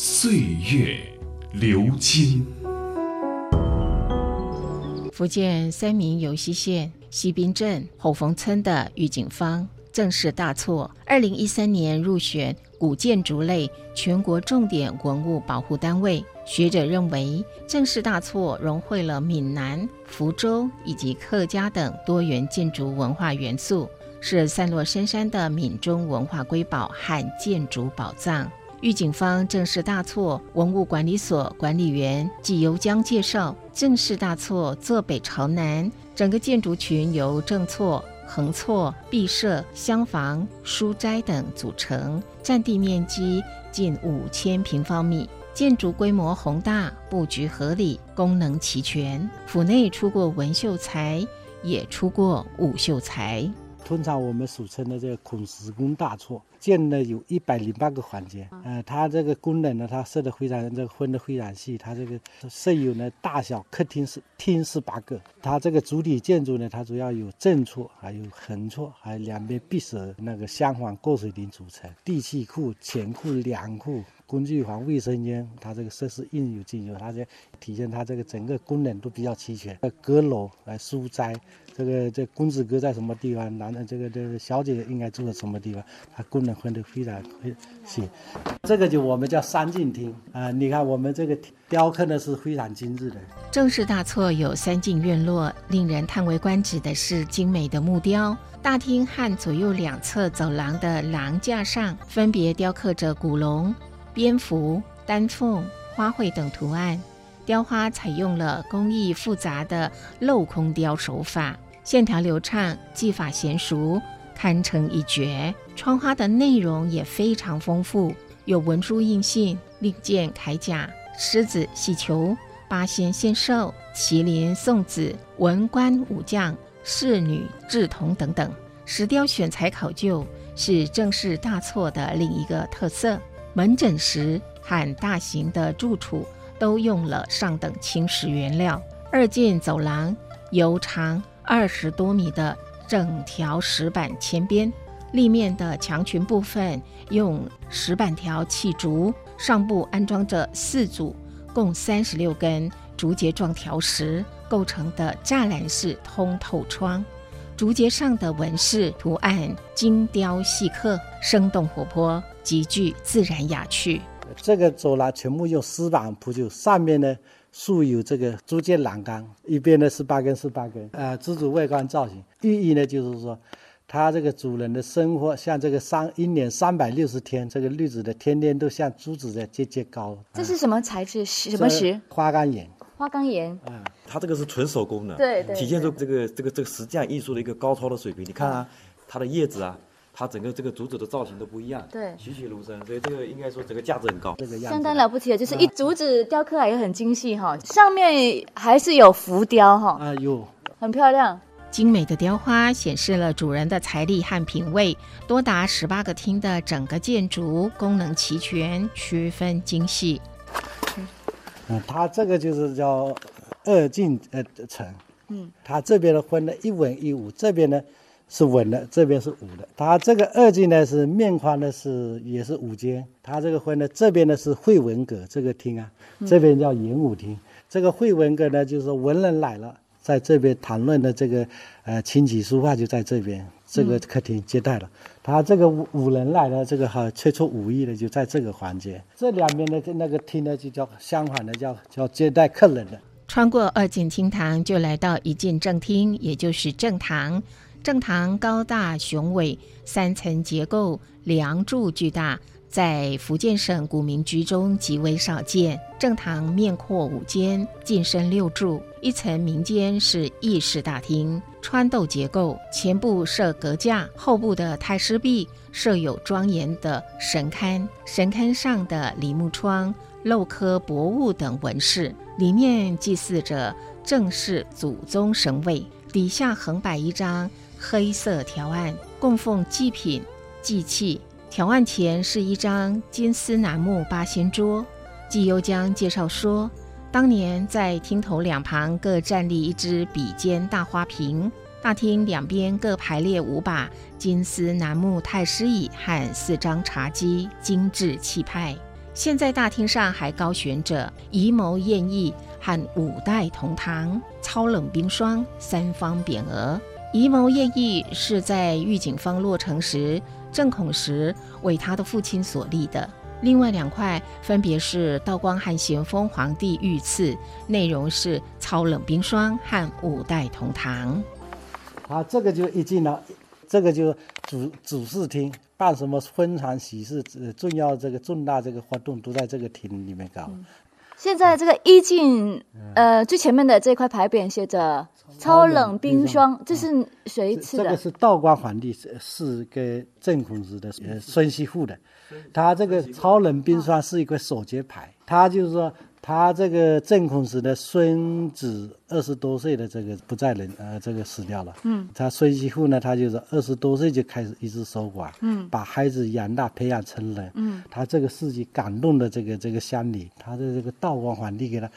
岁月流金。福建三明游溪县西滨镇后峰村的玉景坊。正式大错。二零一三年入选古建筑类全国重点文物保护单位。学者认为，正式大错融汇了闽南、福州以及客家等多元建筑文化元素，是散落深山的闽中文化瑰宝和建筑宝藏。玉景坊正式大错文物管理所管理员纪游江介绍，正式大错坐北朝南，整个建筑群由正错。横错、壁舍、厢房、书斋等组成，占地面积近五千平方米，建筑规模宏大，布局合理，功能齐全。府内出过文秀才，也出过武秀才。通常我们俗称的这个孔石宫大厝，建了有一百零八个环节。呃，它这个功能呢，它设的非常这个分的非常细。它这个设有呢大小客厅是厅是八个。它这个主体建筑呢，它主要有正厝，还有横厝，还有两边壁舍那个厢房过水亭组成。地气库、前库、粮库、工具房、卫生间，它这个设施应有尽有。它这体现它这个整个功能都比较齐全。阁楼来书斋。这个这公子哥在什么地方？男的这个这个小姐应该住在什么地方？它功能分得非常细。这个就我们叫三进厅啊。你看我们这个雕刻呢是非常精致的。正式大错有三进院落，令人叹为观止的是精美的木雕。大厅和左右两侧走廊的廊架上，分别雕刻着古龙、蝙蝠、丹凤、花卉等图案。雕花采用了工艺复杂的镂空雕手法。线条流畅，技法娴熟，堪称一绝。窗花的内容也非常丰富，有文书印信、令箭、铠甲、狮子、喜球、八仙献寿、麒麟、送子、文官武将、侍女、稚童等等。石雕选材考究是正式大错的另一个特色。门诊时和大型的住处都用了上等青石原料。二进走廊由长。二十多米的整条石板嵌边，立面的墙裙部分用石板条砌竹，上部安装着四组共三十六根竹节状条石构成的栅栏式通透窗，竹节上的纹饰图案精雕细刻，生动活泼，极具自然雅趣。这个走廊全部用丝网铺就，上面呢。竖有这个竹节栏杆，一边呢是八根是八根，呃，自主外观造型，寓意呢就是说，它这个主人的生活像这个三一年三百六十天，这个日子的天天都像珠子在节节高。这是什么材质？什么石？花岗岩。花岗岩。啊，它这个是纯手工的，对对，体现出这个这个这个石匠艺术的一个高超的水平。你看啊，它的叶子啊。它整个这个竹子的造型都不一样，对，栩栩如生，所以这个应该说整个价值很高，这个样相当了不起的，就是一竹子雕刻也很精细哈，上面还是有浮雕哈，啊有，很漂亮，精美的雕花显示了主人的财力和品味。多达十八个厅的整个建筑功能齐全，区分精细。嗯，它这个就是叫二进呃层，嗯，它这边呢分了一文一武，这边呢。是稳的，这边是武的。它这个二进呢是面宽呢，是也是五间。它这个分呢，这边呢是会文阁这个厅啊，这边叫演武厅。这个会文阁呢，就是文人来了，在这边谈论的这个呃琴棋书画就在这边这个客厅接待了。他这个武武人来了，这个哈吹出武艺的就在这个环节。这两边的那个厅呢，就叫相反的，叫叫接待客人的。穿过二进厅堂，就来到一进正厅，也就是正堂。正堂高大雄伟，三层结构，梁柱巨大，在福建省古民居中极为少见。正堂面阔五间，进深六柱，一层民间是议事大厅，穿斗结构，前部设阁架，后部的太师壁设有庄严的神龛，神龛上的梨木窗、镂刻博物等纹饰，里面祭祀着正式祖宗神位。底下横摆一张黑色条案，供奉祭品、祭器。条案前是一张金丝楠木八仙桌。纪幽江介绍说，当年在厅头两旁各站立一只比肩大花瓶，大厅两边各排列五把金丝楠木太师椅和四张茶几，精致气派。现在大厅上还高悬着仪谋宴翼和五代同堂、超冷冰霜三方匾额。仪谋宴翼是在御景坊落成时，正孔时为他的父亲所立的。另外两块分别是道光和咸丰皇帝御赐，内容是超冷冰霜和五代同堂。好，这个就一进了，这个就主主事厅，办什么婚丧喜事、呃重要这个重大这个活动都在这个厅里面搞。现在这个一进，呃，最前面的这块牌匾写着“超冷冰霜”，这是谁吃的？这个是道光皇帝是是给正孔子的呃孙媳妇的，他这个超冷冰霜是一个手节牌，他就是说他这个郑孔子的孙子二十多岁的这个不在人呃这个死掉了，嗯，他孙媳妇呢，他就是二十多岁就开始一直守寡，嗯，把孩子养大培养成人，嗯，他这个事迹感动的这个这个乡里，他的这个道光皇帝给他，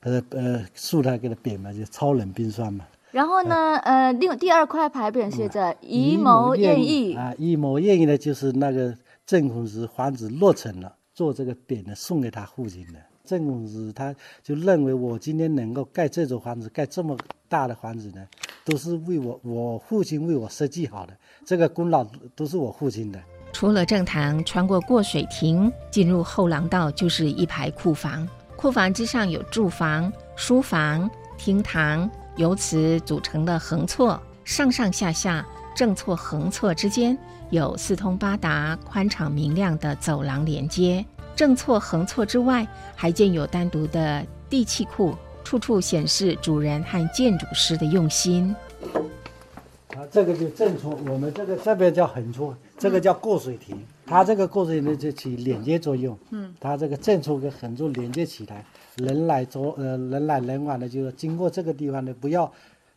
呃呃竖他给他匾嘛，就超人冰霜嘛。然后呢，呃，另第二块牌匾写着“仪谋宴翼啊，仪谋宴翼呢，就是那个郑孔子皇子落成了，做这个匾呢送给他父亲的。正公子他就认为我今天能够盖这座房子，盖这么大的房子呢，都是为我我父亲为我设计好的，这个功劳都是我父亲的。出了正堂，穿过过水亭，进入后廊道，就是一排库房。库房之上有住房、书房、厅堂，由此组成的横错，上上下下、正错、横错之间有四通八达、宽敞明亮的走廊连接。正错、横错之外，还建有单独的地气库，处处显示主人和建筑师的用心。啊，这个就正错，我们这个这边叫横错，这个叫过水亭。它这个过水亭就起连接作用。嗯，它这个正错跟横错连接起来，人来走呃人来人往的，就是经过这个地方的，不要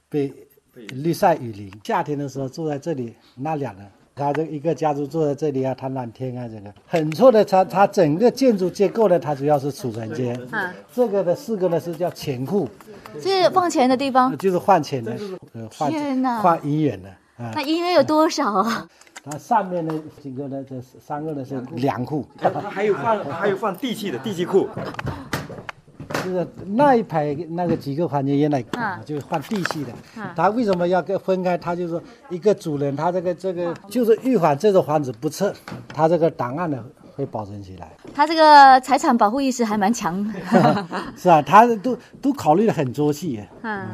被日晒雨淋。夏天的时候坐在这里纳凉的。他这一个家族坐在这里啊，谈蓝天啊，这个很错的。它它整个建筑结构呢，它主要是储存间。嗯，这个的四个呢是叫钱库，是放钱的地方，就是换钱的，呃，换天哪换银元的啊。那银元有多少啊？它上面呢几个呢？这三个呢是粮库，它还有放还有放地契的地契库。就是那一排那个几个房间原来就是换地系的，他为什么要跟分开？他就是一个主人，他这个这个就是预防这个房子不撤，他这个档案呢会保存起来。他这个财产保护意识还蛮强的。是啊，他都都考虑的很周细。嗯，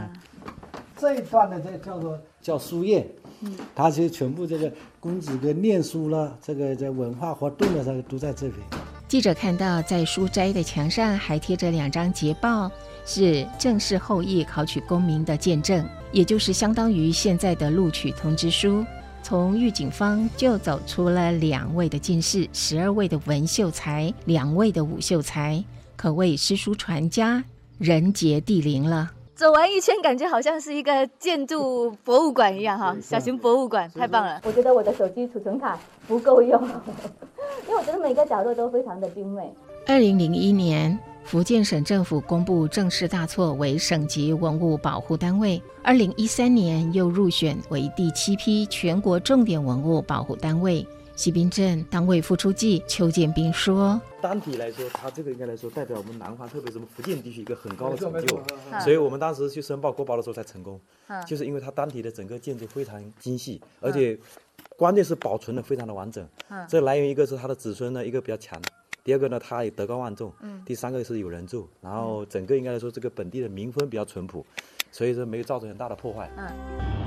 这一段呢，这叫做叫书院，嗯，他其实全部这个公子哥念书了，这个在文化活动的时候都在这边。记者看到，在书斋的墙上还贴着两张捷报，是正式后裔考取功名的见证，也就是相当于现在的录取通知书。从御景坊就走出了两位的进士，十二位的文秀才，两位的武秀才，可谓诗书传家，人杰地灵了。走完一圈，感觉好像是一个建筑博物馆一样哈，小型博物馆，太棒了。我觉得我的手机储存卡不够用。因为我觉得每个角落都非常的精美。二零零一年，福建省政府公布正式大厝为省级文物保护单位。二零一三年又入选为第七批全国重点文物保护单位。西滨镇党委副书记邱建斌说：“单体来说，它这个应该来说代表我们南方，特别是我们福建地区一个很高的成就。所以我们当时去申报国宝的时候才成功，就是因为它单体的整个建筑非常精细，而且。”关键是保存的非常的完整，嗯，这来源一个是他的子孙呢，一个比较强，第二个呢，他也德高望重，嗯，第三个是有人住，然后整个应该来说这个本地的民风比较淳朴，所以说没有造成很大的破坏。嗯。